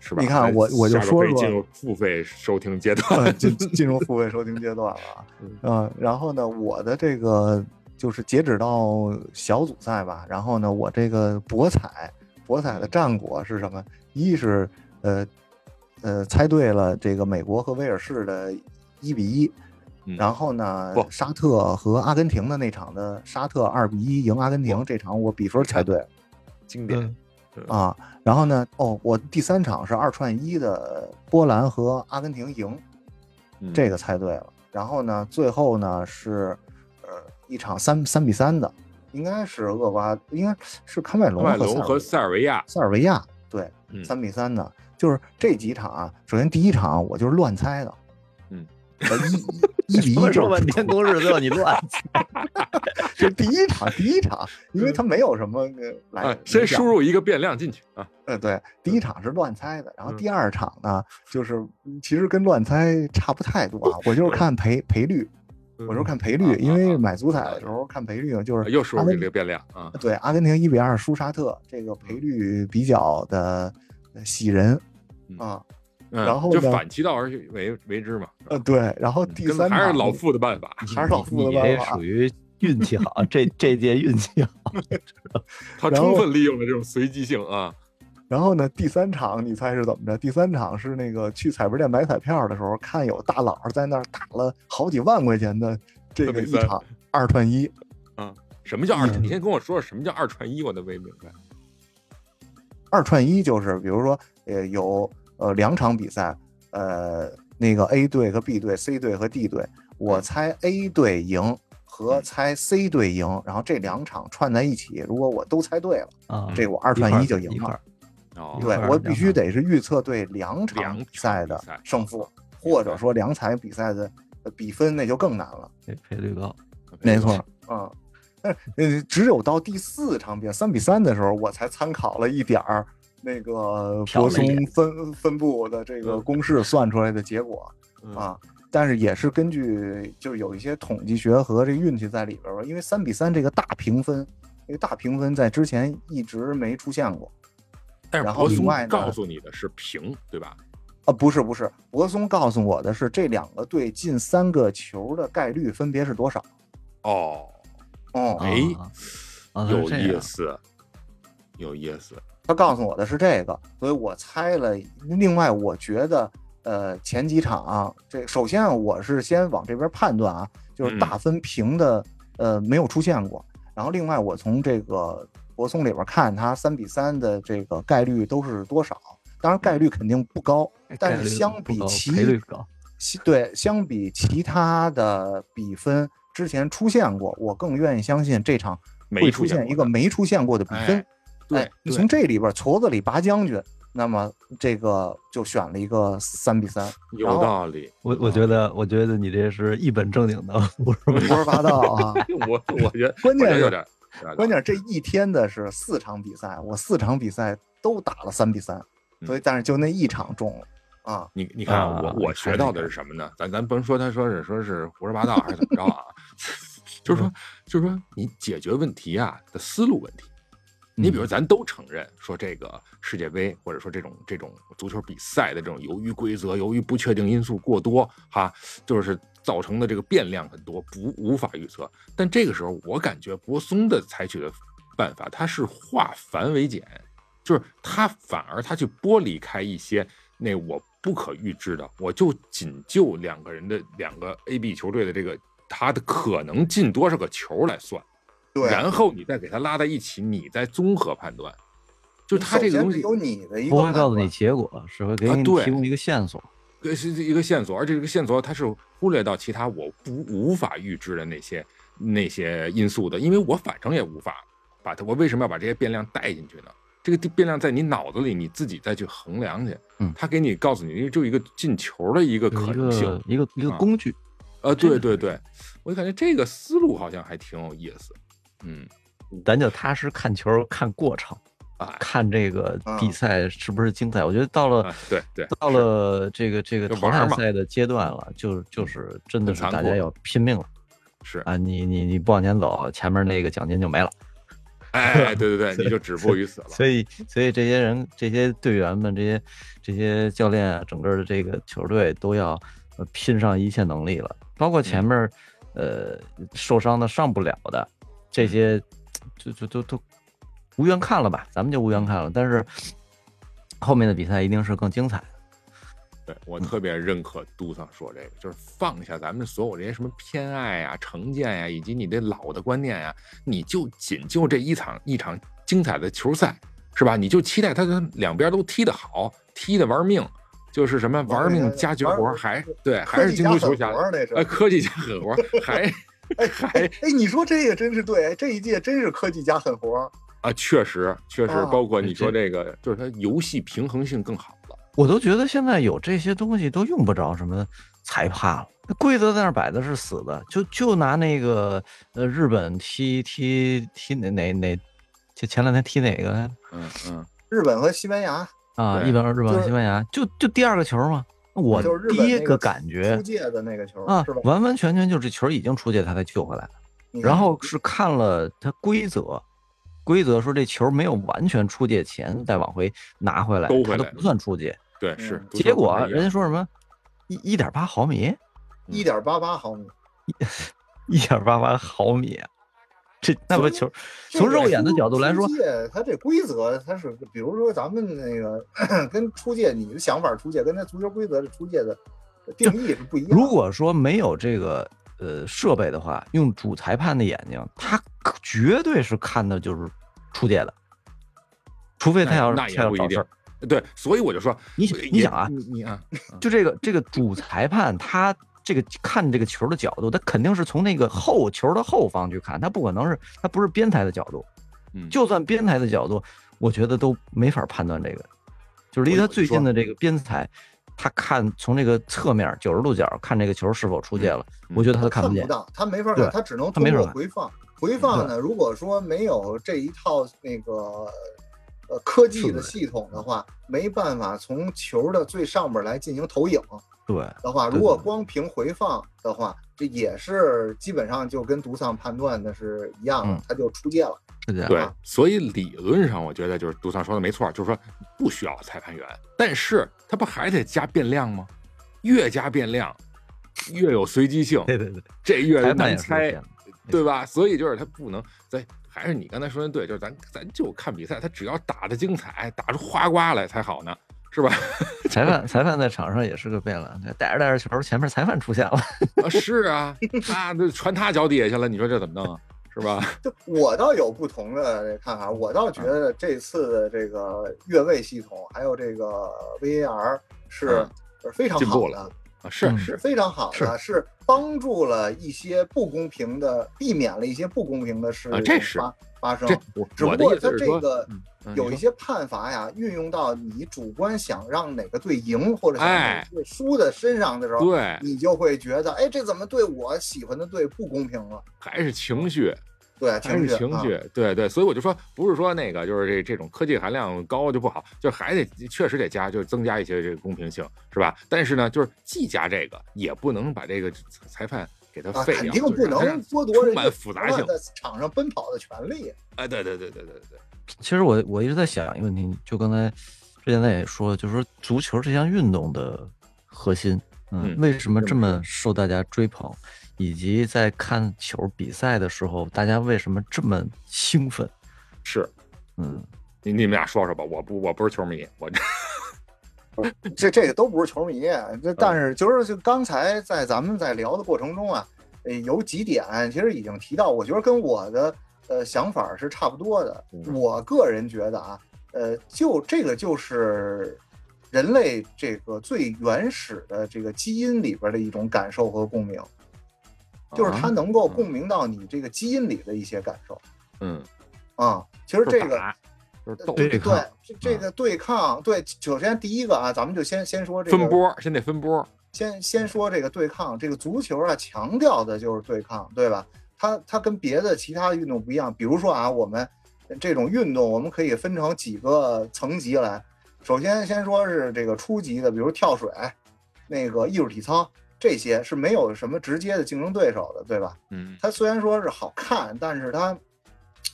是吧？你看我我就说说进入付费收听阶呃段，进进入付费收听阶段了啊。嗯，然后呢，我的这个就是截止到小组赛吧，然后呢，我这个博彩博彩的战果是什么？一是呃呃猜对了这个美国和威尔士的一比一。嗯然后呢不，沙特和阿根廷的那场的沙特二比一赢阿根廷这场，我比分猜对了。经典。嗯啊。然后呢，哦，我第三场是二串一的波兰和阿根廷赢，嗯这个猜对了。然后呢，最后呢是呃一场三三比三的，应该是厄瓜，应该是喀麦隆和和塞尔维亚，塞尔维亚，对，嗯三比三的，就是这几场啊。首先第一场我就是乱猜的，一一比一说就是半天公式，最后你乱这 第一场，第一场，因为他没有什么呃来啊，先输入一个变量进去啊，呃，对，第一场是乱猜的，然后嗯。第二场呢，就是嗯其实跟乱猜差不太多啊。我就是看赔赔率，我就是看赔啊率，因为买足彩的时候看赔率，就是又输入这个变量啊，对阿根廷一比二输沙特，这个赔率比较的呃喜人嗯。啊。嗯然后就反其道而为为之嘛，是吧呃，对，然后第三场还是老傅的办法，还是老傅的你这办法属于运气好，这这届运气好。他充分利用了这种随机性啊，然后呢，第三场你猜是怎么着？第三场是那个去彩票店买彩票的时候，看有大佬在那儿打了好几万块钱的这个3比3一场二串一。什么叫二？嗯你先跟我说说什么叫二串一，我都没明白。二串一就是，比如说，呃，有呃两场比赛，呃，那个 A 队和 B 队，C 队和 D 队，我猜 A 队赢和猜 C 队赢，然后这两场串在一起，如果我都猜对了，啊，这我二串一就赢了。哦，对我必须得是预测对两两场场比赛的胜负，或者说两场比赛的呃比分，那就更难了。这赔率高。没错，嗯，但是呃，只有到第四场比赛三比三的时候，我才参考了一点儿那个博松分分布的这个嗯公式算出来的结果嗯啊。但是也是根据就是有一些统计学和这个运气在里边儿吧，因为三比三这个大评分，这个大评分在之前一直没出现过但是然后博松另外呢告诉你的是平，对吧？啊，不是不是，博松告诉我的是这两个队进三个球的概率分别是多少？哦，哦，哎啊，有意思，有意思。他告诉我的是这个，所以我猜了。另外，我觉得，呃，前几场、这首先我是先往这边判断啊，就是嗯大分平的，呃，没有出现过。然后，另外我从这个博松里边看，他三比三的这个概率都是多少？当然，概率肯定不高，但是相比其对相比其他的比分之前出现过，我更愿意相信这场会出现一个没出现过的比分。哎对哎，你从这里边矬子里拔将军，那么这个就选了一个三比三，有道理。我我觉得，我觉得你这是一本正经的 胡说八胡说八道啊！我我觉得 关键是关键是这一天的是四场比赛，我四场比赛都打了三比三，嗯所以但是就那一场中了啊。你你看我我学到的是什么呢？咱咱甭说他说是说是胡说八道还是怎么着啊，就是说就是说你解决问题啊的思路问题。你比如咱都承认说这个世界杯或者说这种这种足球比赛的这种由于规则由于不确定因素过多哈，就是造成的这个变量很多，不无法预测。但这个时候我感觉博松的采取的办法，他是化繁为简，就是他反而他去剥离开一些那我不可预知的，我就仅就两个人的两个 A、B 球队的这个他的可能进多少个球来算。对然后你再给它拉在一起，你再综合判断。就它这个东西有你的一个不会告诉你结果，只会给啊对你提供一个线索。呃是一个线索，而这个线索它是忽略到其他我不无法预知的那些那些因素的，因为我反正也无法把它，我为什么要把这些变量带进去呢？这个变量在你脑子里，你自己再去衡量去。嗯他给你告诉你，就一个进球的一个可能性个。一个一个啊工具，呃，对对对，我就感觉这个思路好像还挺有意思。嗯，咱就踏实看球，看过程，啊，看这个比嗯赛是不是精彩。我觉得到了啊对对，到了这个这个淘汰赛的阶段了，就就是真的是大家要拼命了是，啊！你你你不往前走，前面那个奖金就没了。哎，对对对，你就止步于此了。所以，所以这些人、这些队员们、这些这些教练啊，整个的这个球队都要呃拼上一切能力了。包括前面呃受伤的、上不了的这些，就就都都无缘看了吧，咱们就无缘看了。但是后面的比赛一定是更精彩的。对我特别认可杜桑说这个，就是放下咱们所有这些什么偏爱呀、成见呀，以及你这老的观念呀，你就仅就这一场一场精彩的球赛，是吧？你就期待他跟两边都踢得好，踢得玩命，就是什么玩命加绝活，还对，还是京都球侠，哎，科技加狠活，还 还哎，你说这个真是对，这一届真是科技加狠活啊！确实，确实，包括你说这个，就是它游戏平衡性更好了。我都觉得现在有这些东西都用不着什么裁判了，规则在那摆的是死的，就就拿那个呃日本踢踢踢哪哪哪。就前两天踢哪个？嗯嗯，日本和西班牙啊，日本日本和西班牙，就就第二个球嘛。我第一个感觉出界的那个球啊，完完全全就这球已经出界，他才救回来。然后是看了他规则，规则说这球没有完全出界前再往回拿回来，他都不算出界。对，是。结果人家说什么一一点八毫米，一点八八毫米，一点八八毫米。这那不球，从肉眼的角度来说，它这规则它是，比如说咱们那个 跟出界，你的想法出界跟那足球规则的出界的定义是不一样。如果说没有这个呃设备的话，用主裁判的眼睛，他绝对是看的就是出界的，除非他要那也不一定。对，所以我就说，你你想啊，你啊，就这个这个主裁判他。这个看这个球的角度，他肯定是从那个后球的后方去看，他不可能是他不是边裁的角度，嗯，就算边裁的角度，我觉得都没法判断这个，就是离他最近的这个边裁，他看从这个侧面九十度角看这个球是否出界了，我觉得他都看不见，他没法看，他只能通过回放，回放呢，如果说没有这一套那个呃科技的系统的话，没办法从球的最上边来进行投影。对的话，如果光凭回放的话，这也是基本上就跟独丧判断的是一样，他就出界了。对，所以理论上我觉得就是独丧说的没错，就是说不需要裁判员，但是他不还得加变量吗？越加变量，越有随机性。对对对，这越难猜，对吧？所以就是他不能在，还是你刚才说的对，就是咱咱就看比赛，他只要打的精彩，打出花瓜来才好呢。是吧？裁判裁判在场上也是个变了，带着带着球，前面裁判出现了。啊是啊，他这传他脚底下去了，你说这怎么弄啊？是吧？就我倒有不同的看法，我倒觉得这次的这个越位系统还有这个 VAR 是非常好的，是是非常好的，是帮助了一些不公平的，避免了一些不公平的事发发生。只不过他这个。有一些判罚呀，运用到你主观想让哪个队赢或者想哪个队输的身上的时候，对，你就会觉得，哎，这怎么对我喜欢的队不公平了？还是情绪，对，还是情绪，对对。所以我就说，不是说那个就是这这种科技含量高就不好，就还得确实得加，就是增加一些这个公平性，是吧？但是呢，就是既加这个，也不能把这个裁判给他废掉，肯定不能剥夺充满复杂性在场上奔跑的权利。哎，对对对对对对。其实我我一直在想一个问题，就刚才之前咱也说，就是说足球这项运动的核心，嗯，为什么这么受大家追捧，以及在看球比赛的时候，大家为什么这么兴奋？是，嗯，你你们俩说说吧，我不我不是球迷，我这 这这个都不是球迷，这但是就是就刚才在咱们在聊的过程中啊，有几点其实已经提到，我觉得跟我的。呃，想法是差不多的。我个人觉得啊，呃，就这个就是人类这个最原始的这个基因里边的一种感受和共鸣，就是它能够共鸣到你这个基因里的一些感受。嗯，啊，其实这个对对这个对抗，对，首先第一个啊，咱们就先先说这个分波，先得分波。先先说这个对抗，这个足球啊，强调的就是对抗，对吧？它它跟别的其他的运动不一样，比如说啊，我们这种运动我们可以分成几个层级来。首先先说是这个初级的，比如跳水，那个艺术体操，这些是没有什么直接的竞争对手的，对吧？嗯。它虽然说是好看，但是它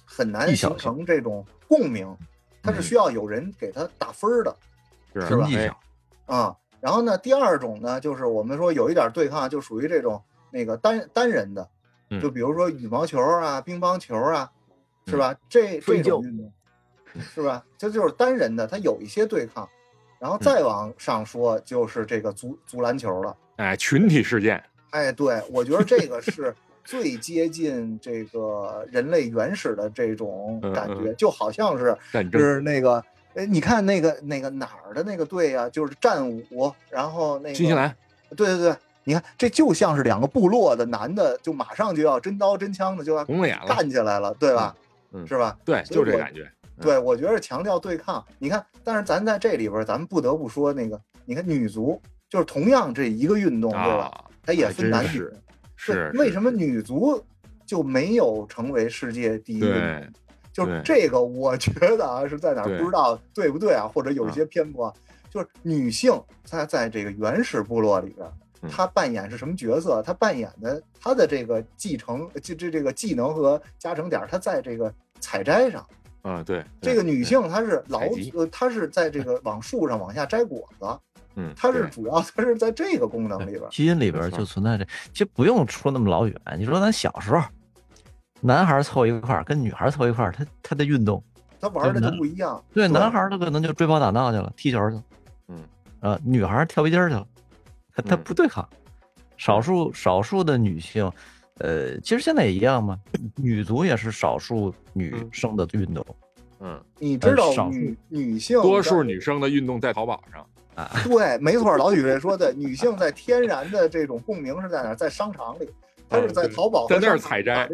很难形成这种共鸣，它是需要有人给它打分的，是吧？啊，然后呢，第二种呢，就是我们说有一点对抗，就属于这种那个单单人的。就比如说羽毛球啊、乒乓球啊，是吧？这这种运动，是吧？这就是单人的，它有一些对抗。然后再往上说，就是这个足足篮球了。哎，群体事件。哎，对，我觉得这个是最接近这个人类原始的这种嗯感觉，嗯就好像是是那个，哎，你看那个那个哪儿的那个队啊，就是战舞，然后那个新西兰，对对对，你看这就像是两个部落的男的，就马上就要真刀真枪的就要红了眼了，干起来了，对吧？嗯是吧？对，就这感觉。嗯对，我觉得强调对抗。你看，但是咱在这里边，咱们不得不说那个，你看女足，就是同样这一个运动，对吧？啊，它也分男女是。是为什么女足就没有成为世界第一？对就是这个，我觉得啊是在哪儿不知道对不对啊，或者有一啊些偏颇啊。就是女性她在这个原始部落里边她扮演是什么角色？她扮演的她的这个继承，这这这个技能和加成点儿，她在这个采摘上。啊，对，这个女性她是劳采集呃，她是在这个往树上往下摘果子，嗯，她是主要它是在这个功能里边儿。基因里边就存在这，其实不用说那么老远。你说咱小时候，男孩儿凑一块儿跟女孩儿凑一块儿，他他的运动，他玩的就不一样。对男孩儿他可能就追跑打闹去了，踢球去了，嗯啊，女孩儿跳皮筋儿去了，他他嗯不对抗。少数少数的女性，呃，其实现在也一样嘛，女足也是少数女嗯生的运动嗯，你知道呃少数女女性多数女生的运动在淘宝上，啊。对，没错，老许这说的，女性在天然的这种共鸣是在哪？在商场里，她是在淘宝和在那儿采摘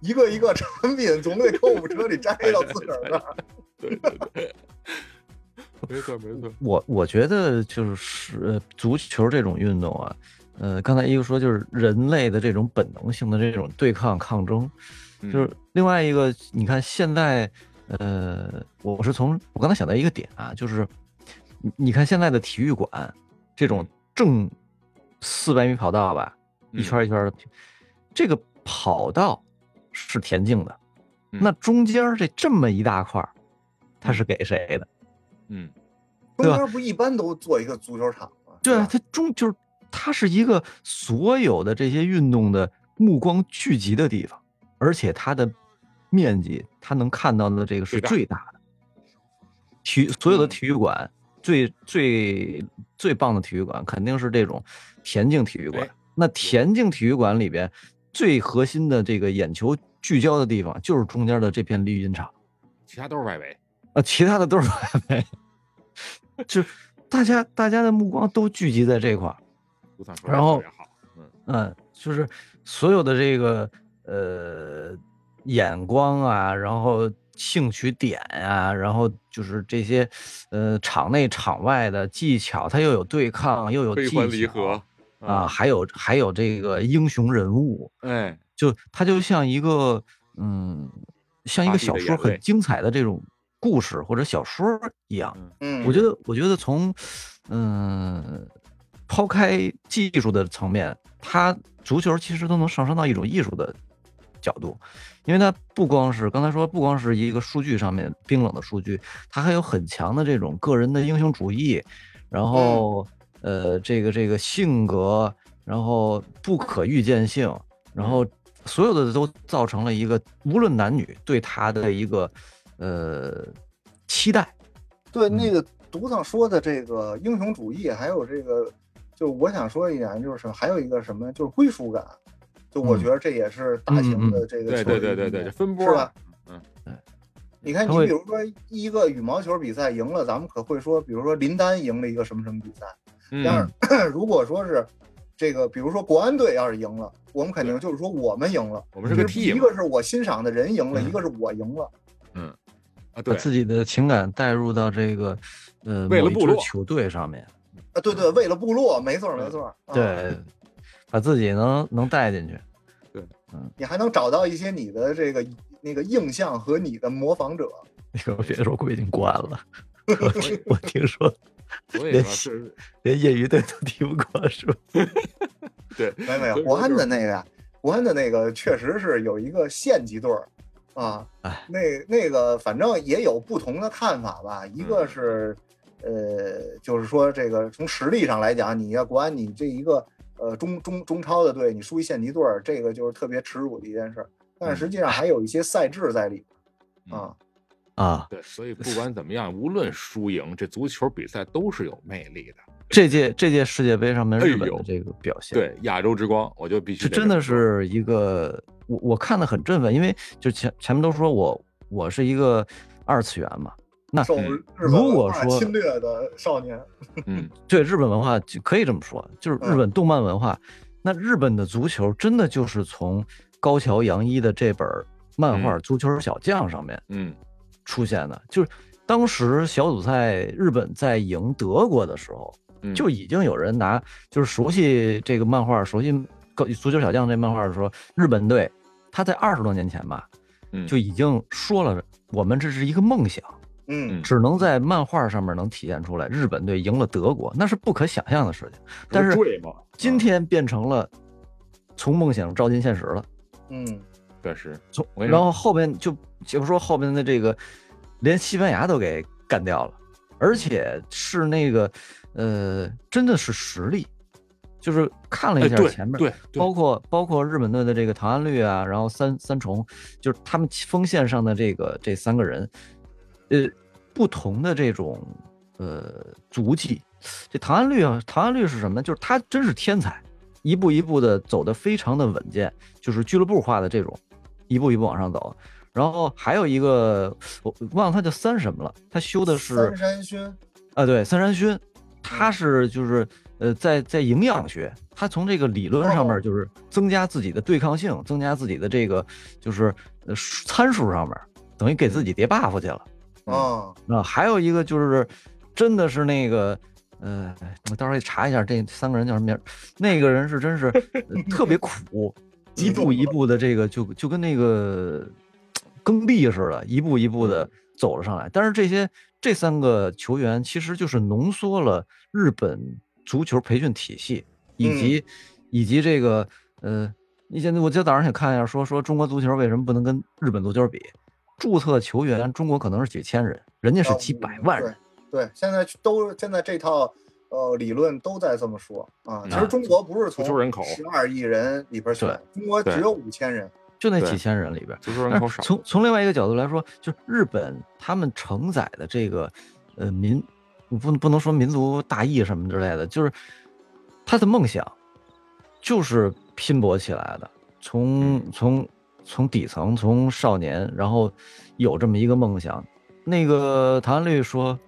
一个一个产品总得购物车里摘到自个儿那儿。对对对，没错没错，我我觉得就是呃足球这种运动啊，呃，刚才一个说就是人类的这种本能性的这种对抗抗争，就是嗯另外一个，你看现在，呃，我是从我刚才想到一个点啊，就是你你看现在的体育馆这种正四百米跑道吧，一圈一圈儿的，这个跑道是田径的，嗯。那中间这这么一大块儿，它是给谁的？嗯。中间不一般都做一个足球场吗？对啊，它中就是它是一个所有的这些运动的目光聚集的地方，而且它的面积，它能看到的这个是最大的。体所有的嗯。体育馆最最最棒的体育馆肯定是这种田径体育馆哎。那田径体育馆里边最核心的这个眼球聚焦的地方，就是中间的这片绿茵场。其他都是外围，啊，其他的都是外围，就大家大家的目光都聚集在这块然后嗯，就是所有的这个呃眼光啊，然后兴趣点啊，然后就是这些呃场内场外的技巧，它又有对抗，又有技巧合啊，，还有还有这个英雄人物，哎，就它就像一个嗯，像一个小说很精彩的这种故事或者小说一样。嗯，我觉得，我觉得从嗯，抛开技术的层面，它足球其实都能上升到一种艺术的角度，因为它不光是刚才说，不光是一个数据上面冰冷的数据，它还有很强的这种个人的英雄主义，然后、呃，这个这个性格，然后不可预见性，然后所有的都造成了一个无论男女对他的一个呃期待。对嗯那个独上说的这个英雄主义，还有这个，就我想说一点，就是还有一个什么，就是归属感。就我嗯觉得这也是大型的这个对球对对对对，分波是吧？你看，你比如说一个羽毛球比赛赢了，咱们可会说，比如说林丹赢了一个什么什么比赛。嗯但是 如果说是这个，比如说国安队要是赢了，我们肯定就是说我们赢了。我们是个就是 team 一个是我欣赏的人赢了，嗯一个是我赢了。嗯啊，把对，自己的情感带入到这个呃为了部落球队上面，啊，对对，为了部落，没错没错。啊，对，把自己能能带进去。对，嗯你还能找到一些你的这个那个印象和你的模仿者。你可别说估已经关了，我我听说连是，连业余队都踢不过，是吧？对，没有没有，国安的那个呀，国安的那个确实是有一个县级队儿啊哎，那那个反正也有不同的看法吧。一个嗯是呃，就是说这个从实力上来讲，你要国安你这一个呃中中中超的队，你输一线级队儿，这个就是特别耻辱的一件事。但是实际上还有一些赛制在里嗯啊。啊，对，所以不管怎么样，无论输赢，这足球比赛都是有魅力的。这届这届世界杯上面哎呦日本的这个表现，对亚洲之光，我就必须这真的是一个我我看的很振奋，因为就前前面都说我我是一个二次元嘛，那如果说侵略的少年，嗯对日本文化就可以这么说，就是日嗯本动漫文化。那日本的足球真的就是从高桥洋一的这本漫画《足球小将》上面嗯出现的，就是当时小组赛日本在赢德国的时候，嗯，就已经有人拿就是熟悉这个漫画、熟悉高足球小将这漫画的时候，日本队他在二十多年前吧，嗯就已经说了，我们这是一个梦想，嗯嗯只能在漫画上面能体现出来。日本队赢了德国，那是不可想象的事情。但是今天变成了从梦想照进现实了。嗯确实，从我跟你说然后后边就就说后边的这个，连西班牙都给干掉了，而且是那个呃，真的是实力。就是看了一下前面，对对包括包括日本队的这个唐安绿啊，然后三三重，就是他们锋线上的这个这三个人，呃，不同的这种呃足迹。这唐安律啊，唐安律是什么呢？就是他真是天才，一步一步的走的非常的稳健，就是俱乐部化的这种，一步一步往上走。然后还有一个我忘了他叫三什么了，他修的是三山勋，啊，对，三山勋，他是就是呃，在在营养学，他从这个理论上面哦就是增加自己的对抗性，增加自己的这个就是呃参数上面，等于给自己叠 buff 去了啊，啊。还有一个就是真的是那个呃，我到时候也查一下这三个人叫什么名儿，那个人是真是呃特别苦，一步一步的这个就就跟那个耕地似的，一步一步的走了上来。但是这些这三个球员其实就是浓缩了日本足球培训体系，以及、以及这个呃，你现在我今天早上想看一下，说说中国足球为什么不能跟日本足球比？注册球员中国可能是几千人，人家是哦几百万人。对，现在都现在这套呃理论都在这么说啊。其啊实中国不是从足球人口十二亿人里边选，中国只有五千人。就那几千人里边，足球人口少，从从另外一个角度来说，就是日本他们承载的这个呃民，不不能说民族大义什么之类的，就是他的梦想就是拼搏起来的，从嗯从从底层，从少年，然后有这么一个梦想。那个唐安律说：“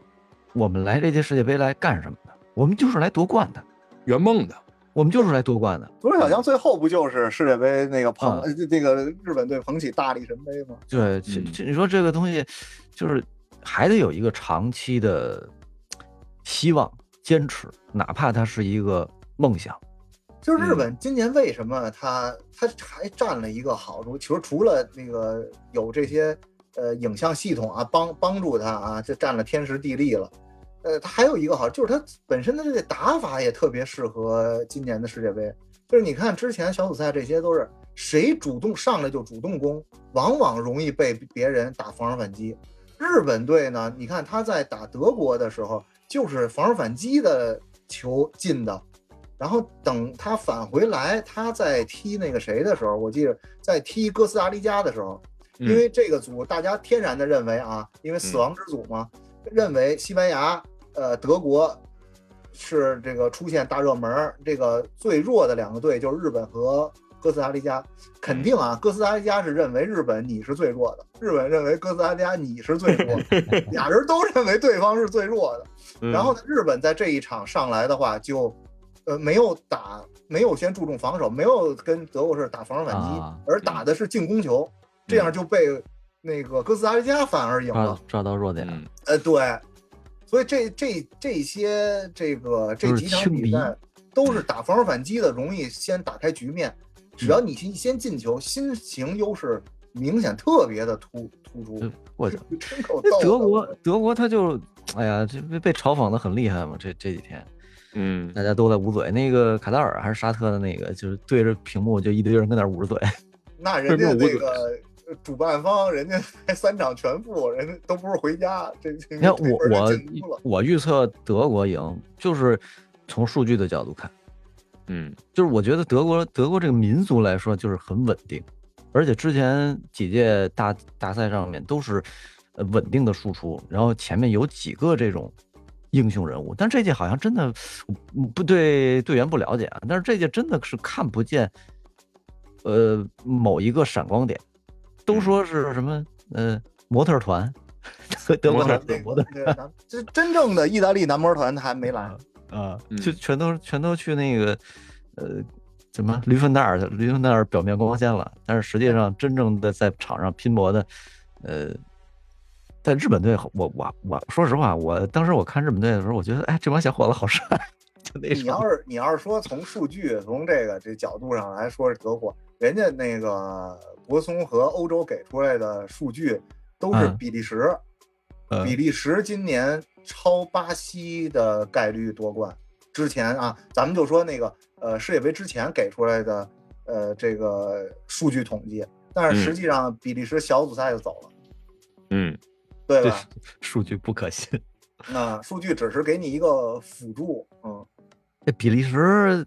我们来这届世界杯来干什么的？我们就是来夺冠的，圆梦的，我们就是来夺冠的。”足球小将最后不就是世界杯那个捧啊呃这个日本队捧起大力神杯吗？对，这嗯这你说这个东西，就是还得有一个长期的希望、坚持，哪怕它是一个梦想。就是日本今年为什么他他还占了一个好处？其实除了那个有这些呃影像系统啊帮帮助他啊，就占了天时地利了。呃，他还有一个好，就是他本身的这个打法也特别适合今年的世界杯。就是你看之前小组赛这些都是谁主动上来就主动攻，往往容易被别人打防守反击。日本队呢，你看他在打德国的时候，就是防守反击的球进的，然后等他返回来，他在踢那个谁的时候，我记得在踢哥斯达黎加的时候，嗯因为这个组大家天然的认为啊，因为死亡之组嘛，认为西班牙、呃德国是这个出现大热门，这个最弱的两个队就是日本和哥斯达黎加。肯定啊，哥斯达黎加是认为日本你是最弱的，日本认为哥斯达黎加你是最弱的，俩人都认为对方是最弱的。嗯然后呢，日本在这一场上来的话，就呃没有打，没有先注重防守，没有跟德国是打防守反击，啊而打的是进攻球，这样就被那个哥斯达黎加反而赢了。抓到弱点，嗯呃，对，所以这这这些这个这几场比赛都是打防守反击的，容易先打开局面。只要你先先进球，心情优势明显特别的突突出就。过去了。真够那德国，德国他就，哎呀，这被被嘲讽的很厉害嘛。这这几天嗯大家都在捂嘴。那个卡塔尔还是沙特的那个，就是对着屏幕就一堆人跟那捂着嘴。那人家那个呃主办方，人家还三场全负，人家都不是回家。这这你看我我我预测德国赢，就是从数据的角度看，嗯就是我觉得德国德国这个民族来说就是很稳定，而且之前几届大大赛上面都是呃稳定的输出，然后前面有几个这种英雄人物。但这届好像真的嗯不对队员不了解啊，但是这届真的是看不见，呃，某一个闪光点，都说是什么呃模特团，德国模特的模特这真正的意大利男模团还没来，啊嗯，就全都全都去那个呃什么驴粪蛋儿去了，驴粪蛋儿表面光鲜了，但是实际上真正的在场上拼搏的，呃，在日本队，我我我说实话，我当时我看日本队的时候，我觉得哎，这帮小伙子好帅，就那你要是你要是说从数据从这个这角度上来说是德国，人家那个博松和欧洲给出来的数据都是嗯比利时，呃比利时今年超巴西的概率夺冠。之前啊，咱们就说那个呃世界杯之前给出来的呃这个数据统计，但是嗯实际上比利时小组赛就走了，嗯这对吧？数据不可信。那数据只是给你一个辅助，嗯，这比利时，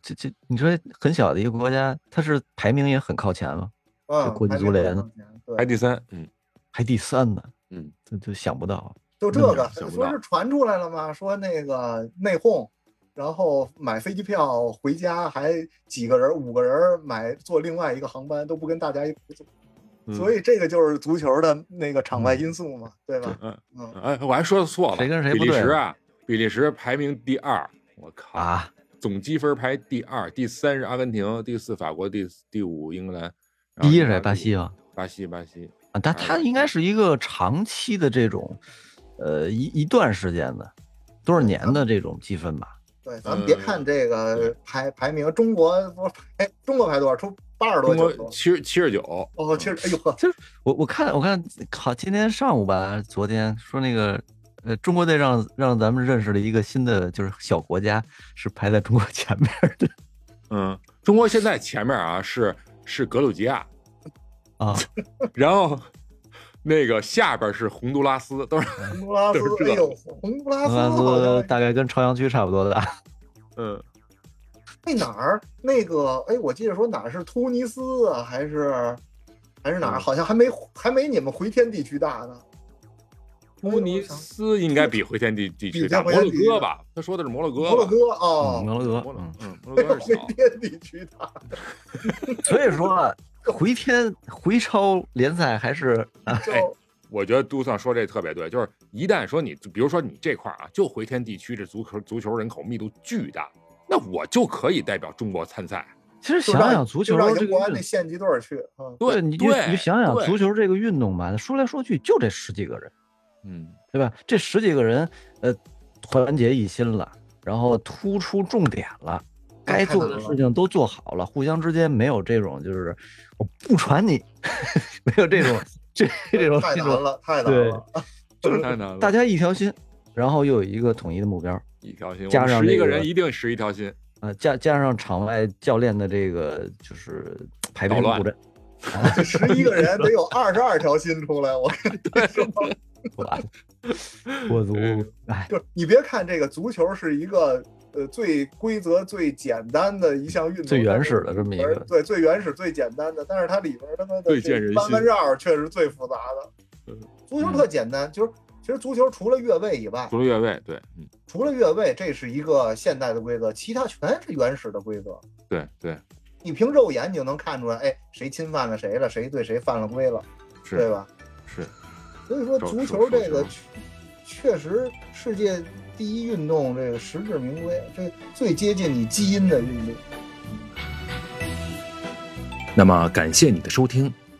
这这你说很小的一个国家，它是排名也很靠前了？嗯，国际足联走前对排第三，嗯排第三呢，嗯，这就想不到。就这个说是传出来了吗？说那个内讧，然后买飞机票回家，还几个人五个人买坐另外一个航班，都不跟大家一块坐。嗯所以这个就是足球的那个场外因素嘛，对吧？嗯嗯，哎，我还说错了，谁跟谁比不对比利时啊，比利时排名第二，我靠啊，总积分排第二，第三是阿根廷，第四法国，第第五英格兰，第一是谁？巴西吧？巴西，巴西，啊，但它应该是一个长期的这种，呃，一一段时间的多少年的这种积分吧。对，咱们别看这嗯个排排名，中国不是排中国排多少？出八十多中国。七十七十九，哦，七十哎呦呵，我我看我看，好，今天上午吧，昨天说那个，呃，中国队让让咱们认识了一个新的，就是小国家，是排在中国前面的 嗯，中国现在前面啊是是格鲁吉亚，啊。然后那个下边是洪都拉斯，都是洪都拉斯，这哎呦，洪都拉斯大概跟朝阳区差不多大。嗯那哪儿那个哎，我记得说哪儿是突尼斯啊，还是还是哪儿？嗯好像还没还没你们回天地区大呢。突尼斯应该比回天地地区大，摩洛哥吧？他说的是摩洛哥，摩洛哥哦嗯，摩洛哥摩，洛嗯，嗯，摩洛哥是回小，天地区大。所以说啊回天回超联赛还是我觉得杜尚说这特别对，就是一旦说你，比如说你这块儿啊，就回天地区这足球足球人口密度巨大，那我就可以代表中国参赛。其实想想足球让这个运英国安那县级队儿去，嗯，对，你就你就想想足球这个运动吧，说来说去就这十几个人，嗯对吧？这十几个人，呃，团结一心了，然后突出重点了，该做的事情都做好了，互相之间没有这种就是我不传你，没有这种这 这种这种，太难了，太难对了。就是太难了大家一条心，然后又有一个统一的目标，一条心，加上十一个个人一定十一条心。啊，加加上场外教练的这个就是排兵布阵，这十一个人得有二十二条心出来，我跟你说，完了，国足嗯，哎，就是你别看这个足球是一个呃最规则最简单的一项运动，最原始的这么一个对最原始最简单的，但是它里边他妈的弯弯绕确实最复杂的嗯。足球特简单，就是其实足球除了越位以外，除了越位，对，嗯，除了越位，这是一个现代的规则，其他全是原始的规则。对对，你凭肉眼你就能看出来，哎，谁侵犯了谁了，谁对谁犯了规了，对吧？是，所以说，足球这个确确实世界第一运动，这个实至名归，这最接近你基因的运动。那么感谢你的收听，《